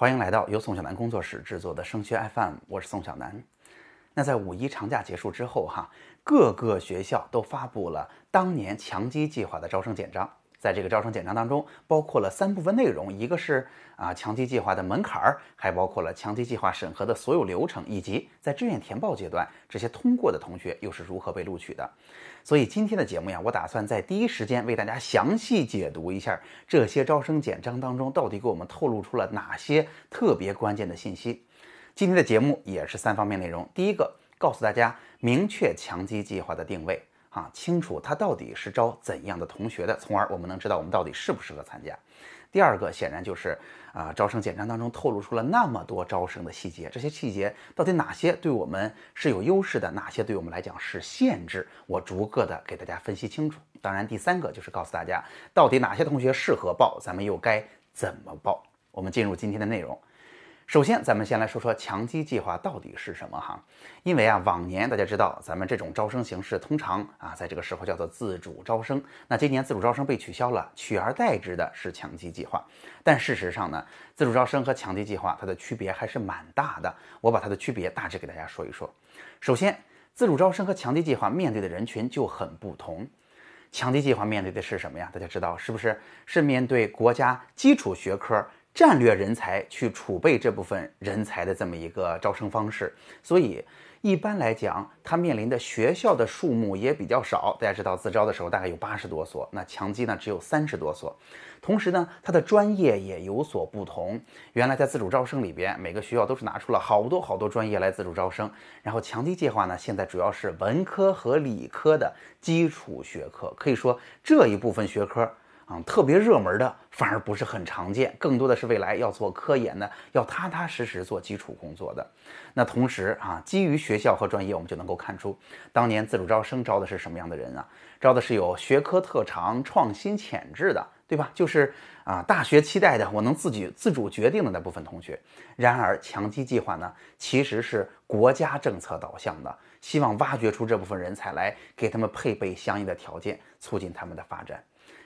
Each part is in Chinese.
欢迎来到由宋小南工作室制作的升学 FM，我是宋小南。那在五一长假结束之后，哈，各个学校都发布了当年强基计划的招生简章。在这个招生简章当中，包括了三部分内容，一个是啊强基计划的门槛儿，还包括了强基计划审核的所有流程，以及在志愿填报阶段这些通过的同学又是如何被录取的。所以今天的节目呀，我打算在第一时间为大家详细解读一下这些招生简章当中到底给我们透露出了哪些特别关键的信息。今天的节目也是三方面内容，第一个告诉大家明确强基计划的定位。啊，清楚他到底是招怎样的同学的，从而我们能知道我们到底适不适合参加。第二个显然就是啊，招生简章当中透露出了那么多招生的细节，这些细节到底哪些对我们是有优势的，哪些对我们来讲是限制，我逐个的给大家分析清楚。当然，第三个就是告诉大家到底哪些同学适合报，咱们又该怎么报。我们进入今天的内容。首先，咱们先来说说强基计划到底是什么哈？因为啊，往年大家知道，咱们这种招生形式通常啊，在这个时候叫做自主招生。那今年自主招生被取消了，取而代之的是强基计划。但事实上呢，自主招生和强基计划它的区别还是蛮大的。我把它的区别大致给大家说一说。首先，自主招生和强基计划面对的人群就很不同。强基计划面对的是什么呀？大家知道是不是？是面对国家基础学科。战略人才去储备这部分人才的这么一个招生方式，所以一般来讲，它面临的学校的数目也比较少。大家知道，自招的时候大概有八十多所，那强基呢只有三十多所。同时呢，它的专业也有所不同。原来在自主招生里边，每个学校都是拿出了好多好多专业来自主招生，然后强基计划呢，现在主要是文科和理科的基础学科，可以说这一部分学科。啊，特别热门的反而不是很常见，更多的是未来要做科研的，要踏踏实实做基础工作的。那同时啊，基于学校和专业，我们就能够看出，当年自主招生招的是什么样的人啊？招的是有学科特长、创新潜质的，对吧？就是啊，大学期待的，我能自己自主决定的那部分同学。然而，强基计划呢，其实是国家政策导向的，希望挖掘出这部分人才来，给他们配备相应的条件，促进他们的发展。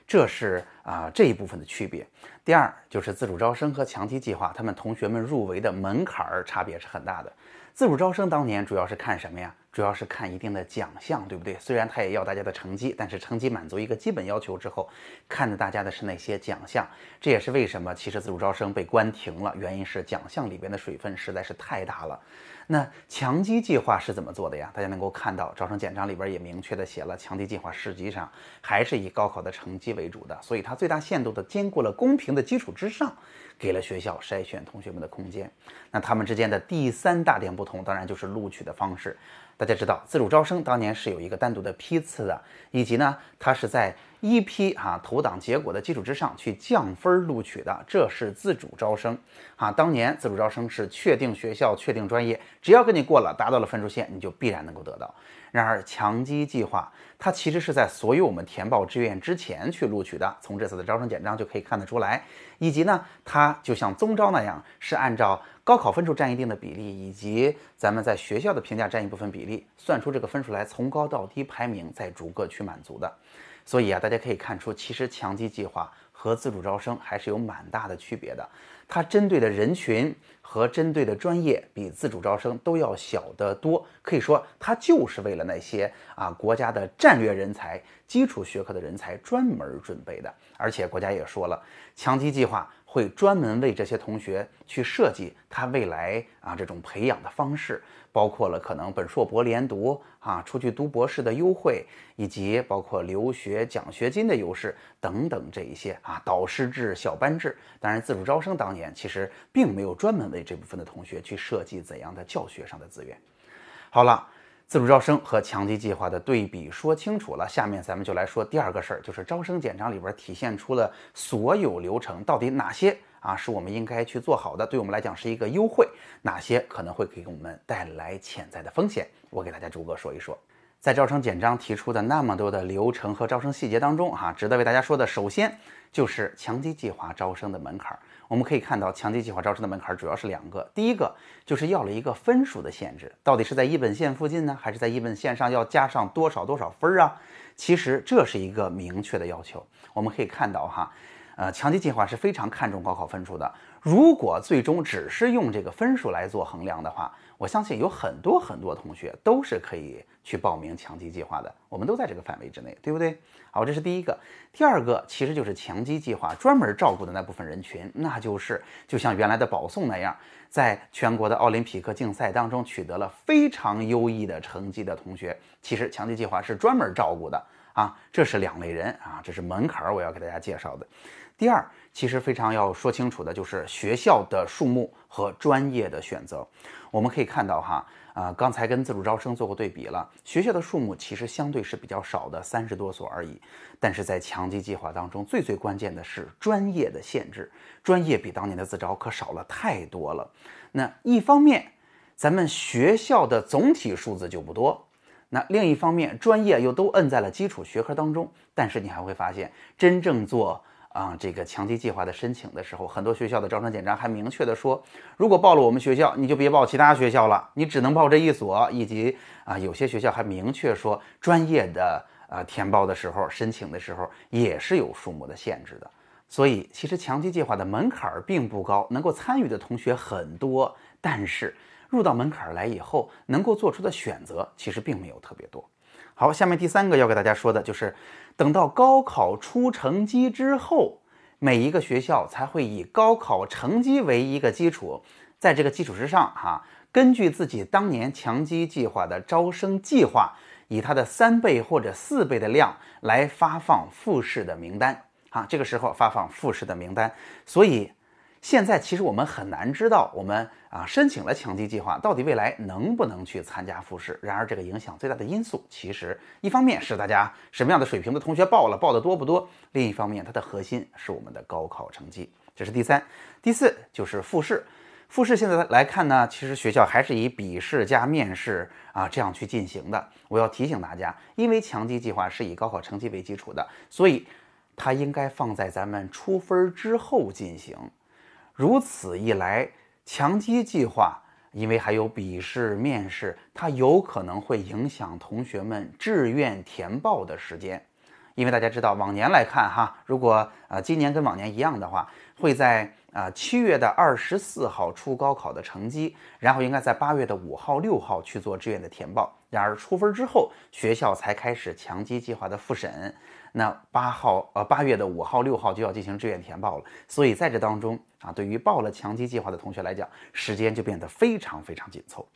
这是啊这一部分的区别。第二就是自主招生和强基计划，他们同学们入围的门槛儿差别是很大的。自主招生当年主要是看什么呀？主要是看一定的奖项，对不对？虽然他也要大家的成绩，但是成绩满足一个基本要求之后，看的大家的是那些奖项。这也是为什么其实自主招生被关停了，原因是奖项里边的水分实在是太大了。那强基计划是怎么做的呀？大家能够看到招生简章里边也明确的写了，强基计划实际上还是以高考的成绩为主的，所以它最大限度的兼顾了公平的基础之上，给了学校筛选同学们的空间。那他们之间的第三大点不同，当然就是录取的方式。大家知道，自主招生当年是有一个单独的批次的，以及呢，它是在一批啊投档结果的基础之上去降分录取的，这是自主招生啊。当年自主招生是确定学校、确定专业，只要跟你过了，达到了分数线，你就必然能够得到。然而强基计划，它其实是在所有我们填报志愿之前去录取的，从这次的招生简章就可以看得出来。以及呢，它就像综招那样，是按照高考分数占一定的比例，以及咱们在学校的评价占一部分比例，算出这个分数来，从高到低排名，再逐个去满足的。所以啊，大家可以看出，其实强基计划和自主招生还是有蛮大的区别的。它针对的人群和针对的专业比自主招生都要小得多，可以说它就是为了那些啊国家的战略人才、基础学科的人才专门准备的。而且国家也说了，强基计划。会专门为这些同学去设计他未来啊这种培养的方式，包括了可能本硕博连读啊，出去读博士的优惠，以及包括留学奖学金的优势等等这一些啊导师制、小班制。当然，自主招生当年其实并没有专门为这部分的同学去设计怎样的教学上的资源。好了。自主招生和强基计划的对比说清楚了，下面咱们就来说第二个事儿，就是招生简章里边体现出了所有流程到底哪些啊是我们应该去做好的，对我们来讲是一个优惠，哪些可能会给我们带来潜在的风险，我给大家逐个说一说。在招生简章提出的那么多的流程和招生细节当中，哈，值得为大家说的，首先就是强基计划招生的门槛儿。我们可以看到，强基计划招生的门槛主要是两个，第一个就是要了一个分数的限制，到底是在一本线附近呢，还是在一本线上要加上多少多少分啊？其实这是一个明确的要求。我们可以看到哈，呃，强基计划是非常看重高考分数的。如果最终只是用这个分数来做衡量的话，我相信有很多很多同学都是可以去报名强基计划的，我们都在这个范围之内，对不对？好，这是第一个。第二个其实就是强基计划专门照顾的那部分人群，那就是就像原来的保送那样，在全国的奥林匹克竞赛当中取得了非常优异的成绩的同学，其实强基计划是专门照顾的啊。这是两类人啊，这是门槛儿，我要给大家介绍的。第二，其实非常要说清楚的就是学校的数目和专业的选择。我们可以看到哈，啊，刚才跟自主招生做过对比了，学校的数目其实相对是比较少的，三十多所而已。但是在强基计划当中，最最关键的是专业的限制，专业比当年的自招可少了太多了。那一方面，咱们学校的总体数字就不多；那另一方面，专业又都摁在了基础学科当中。但是你还会发现，真正做啊，这个强基计划的申请的时候，很多学校的招生简章还明确的说，如果报了我们学校，你就别报其他学校了，你只能报这一所。以及啊，有些学校还明确说，专业的啊填报的时候，申请的时候也是有数目的限制的。所以，其实强基计划的门槛并不高，能够参与的同学很多，但是入到门槛来以后，能够做出的选择其实并没有特别多。好，下面第三个要给大家说的就是，等到高考出成绩之后，每一个学校才会以高考成绩为一个基础，在这个基础之上，哈，根据自己当年强基计划的招生计划，以它的三倍或者四倍的量来发放复试的名单，啊，这个时候发放复试的名单，所以。现在其实我们很难知道，我们啊申请了强基计划，到底未来能不能去参加复试。然而，这个影响最大的因素，其实一方面是大家什么样的水平的同学报了，报的多不多；另一方面，它的核心是我们的高考成绩。这是第三、第四，就是复试。复试现在来看呢，其实学校还是以笔试加面试啊这样去进行的。我要提醒大家，因为强基计划是以高考成绩为基础的，所以它应该放在咱们出分之后进行。如此一来，强基计划因为还有笔试、面试，它有可能会影响同学们志愿填报的时间。因为大家知道，往年来看哈，如果呃今年跟往年一样的话，会在啊七月的二十四号出高考的成绩，然后应该在八月的五号、六号去做志愿的填报。然而出分之后，学校才开始强基计划的复审。那八号呃八月的五号六号就要进行志愿填报了，所以在这当中啊，对于报了强基计划的同学来讲，时间就变得非常非常紧凑。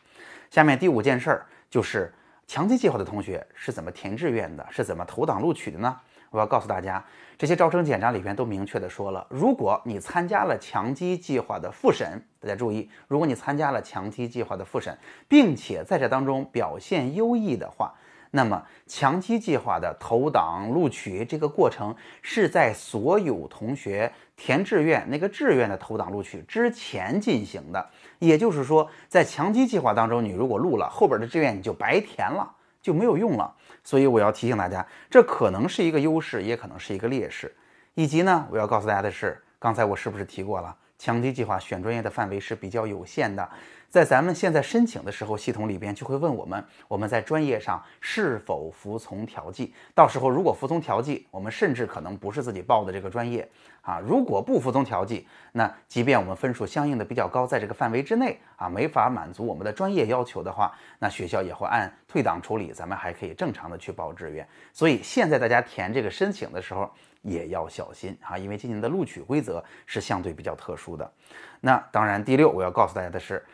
下面第五件事儿就是强基计划的同学是怎么填志愿的，是怎么投档录取的呢？我要告诉大家，这些招生简章里边都明确的说了，如果你参加了强基计划的复审，大家注意，如果你参加了强基计划的复审，并且在这当中表现优异的话。那么，强基计划的投档录取这个过程是在所有同学填志愿那个志愿的投档录取之前进行的。也就是说，在强基计划当中，你如果录了后边的志愿，你就白填了，就没有用了。所以我要提醒大家，这可能是一个优势，也可能是一个劣势。以及呢，我要告诉大家的是，刚才我是不是提过了，强基计划选专业的范围是比较有限的。在咱们现在申请的时候，系统里边就会问我们，我们在专业上是否服从调剂。到时候如果服从调剂，我们甚至可能不是自己报的这个专业啊。如果不服从调剂，那即便我们分数相应的比较高，在这个范围之内啊，没法满足我们的专业要求的话，那学校也会按退档处理，咱们还可以正常的去报志愿。所以现在大家填这个申请的时候也要小心啊，因为今年的录取规则是相对比较特殊的。那当然，第六我要告诉大家的是。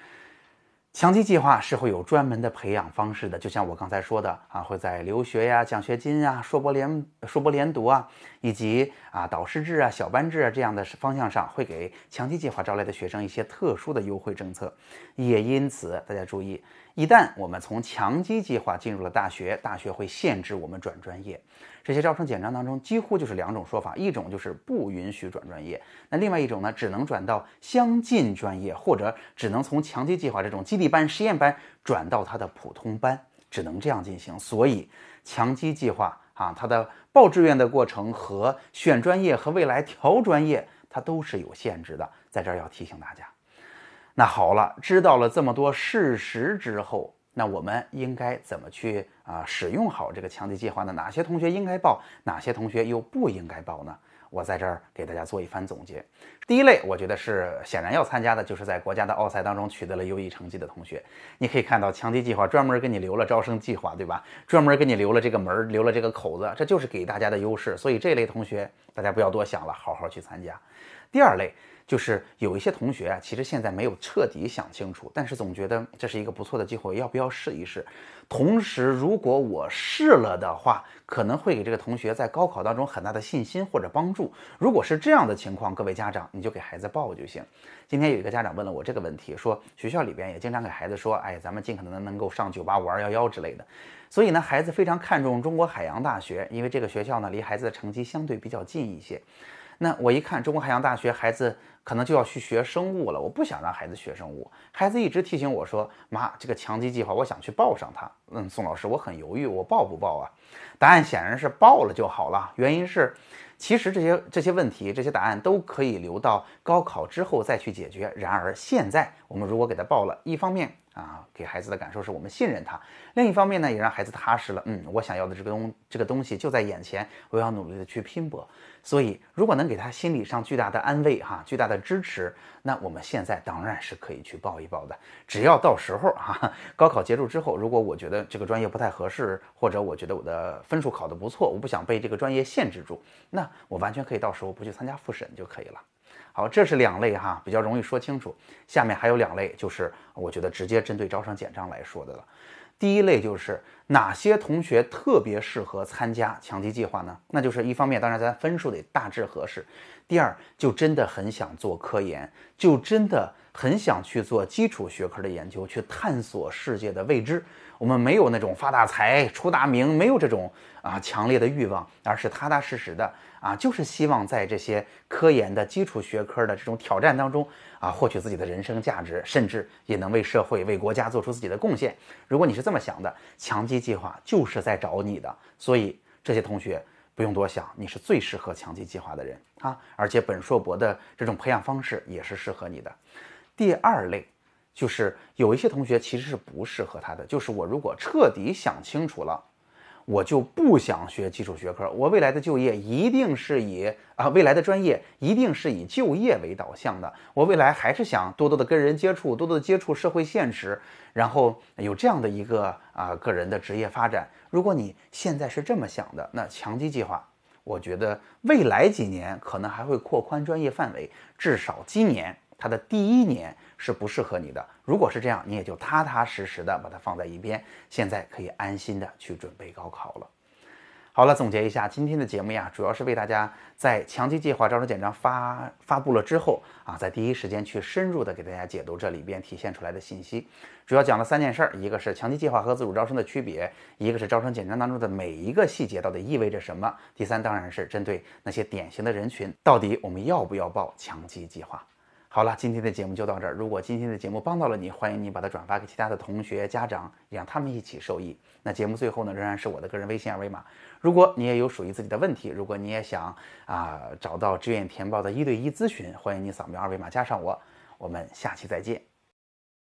强基计划是会有专门的培养方式的，就像我刚才说的啊，会在留学呀、奖学金啊、硕博连硕博连读啊，以及啊导师制啊、小班制啊这样的方向上，会给强基计划招来的学生一些特殊的优惠政策。也因此，大家注意，一旦我们从强基计划进入了大学，大学会限制我们转专业。这些招生简章当中几乎就是两种说法，一种就是不允许转专业，那另外一种呢，只能转到相近专业，或者只能从强基计划这种基地班、实验班转到它的普通班，只能这样进行。所以，强基计划啊，它的报志愿的过程和选专业和未来调专业，它都是有限制的。在这儿要提醒大家。那好了，知道了这么多事实之后。那我们应该怎么去啊使用好这个强基计划呢？哪些同学应该报，哪些同学又不应该报呢？我在这儿给大家做一番总结。第一类，我觉得是显然要参加的，就是在国家的奥赛当中取得了优异成绩的同学。你可以看到，强基计划专门给你留了招生计划，对吧？专门给你留了这个门，留了这个口子，这就是给大家的优势。所以这类同学，大家不要多想了，好好去参加。第二类。就是有一些同学啊，其实现在没有彻底想清楚，但是总觉得这是一个不错的机会，要不要试一试？同时，如果我试了的话，可能会给这个同学在高考当中很大的信心或者帮助。如果是这样的情况，各位家长你就给孩子报就行。今天有一个家长问了我这个问题，说学校里边也经常给孩子说，哎，咱们尽可能能够上九八五二幺幺之类的。所以呢，孩子非常看重中国海洋大学，因为这个学校呢离孩子的成绩相对比较近一些。那我一看中国海洋大学，孩子。可能就要去学生物了，我不想让孩子学生物。孩子一直提醒我说：“妈，这个强基计划，我想去报上它。”嗯，宋老师，我很犹豫，我报不报啊？答案显然是报了就好了。原因是，其实这些这些问题，这些答案都可以留到高考之后再去解决。然而现在，我们如果给他报了，一方面。啊，给孩子的感受是我们信任他，另一方面呢，也让孩子踏实了。嗯，我想要的这个东这个东西就在眼前，我要努力的去拼搏。所以，如果能给他心理上巨大的安慰，哈，巨大的支持，那我们现在当然是可以去报一报的。只要到时候哈，高考结束之后，如果我觉得这个专业不太合适，或者我觉得我的分数考得不错，我不想被这个专业限制住，那我完全可以到时候不去参加复审就可以了。好，这是两类哈，比较容易说清楚。下面还有两类，就是我觉得直接针对招生简章来说的了。第一类就是哪些同学特别适合参加强基计划呢？那就是一方面，当然咱分数得大致合适；第二，就真的很想做科研，就真的很想去做基础学科的研究，去探索世界的未知。我们没有那种发大财、出大名，没有这种啊强烈的欲望，而是踏踏实实的。啊，就是希望在这些科研的基础学科的这种挑战当中啊，获取自己的人生价值，甚至也能为社会、为国家做出自己的贡献。如果你是这么想的，强基计划就是在找你的。所以这些同学不用多想，你是最适合强基计划的人啊！而且本硕博的这种培养方式也是适合你的。第二类就是有一些同学其实是不适合他的，就是我如果彻底想清楚了。我就不想学基础学科，我未来的就业一定是以啊未来的专业一定是以就业为导向的。我未来还是想多多的跟人接触，多多的接触社会现实，然后有这样的一个啊个人的职业发展。如果你现在是这么想的，那强基计划，我觉得未来几年可能还会扩宽专业范围，至少今年它的第一年。是不适合你的。如果是这样，你也就踏踏实实的把它放在一边，现在可以安心的去准备高考了。好了，总结一下今天的节目呀，主要是为大家在强基计划招生简章发发布了之后啊，在第一时间去深入的给大家解读这里边体现出来的信息。主要讲了三件事儿，一个是强基计划和自主招生的区别，一个是招生简章当中的每一个细节到底意味着什么，第三当然是针对那些典型的人群，到底我们要不要报强基计划。好了，今天的节目就到这儿。如果今天的节目帮到了你，欢迎你把它转发给其他的同学、家长，让他们一起受益。那节目最后呢，仍然是我的个人微信二维码。如果你也有属于自己的问题，如果你也想啊找到志愿填报的一对一咨询，欢迎你扫描二维码加上我。我们下期再见。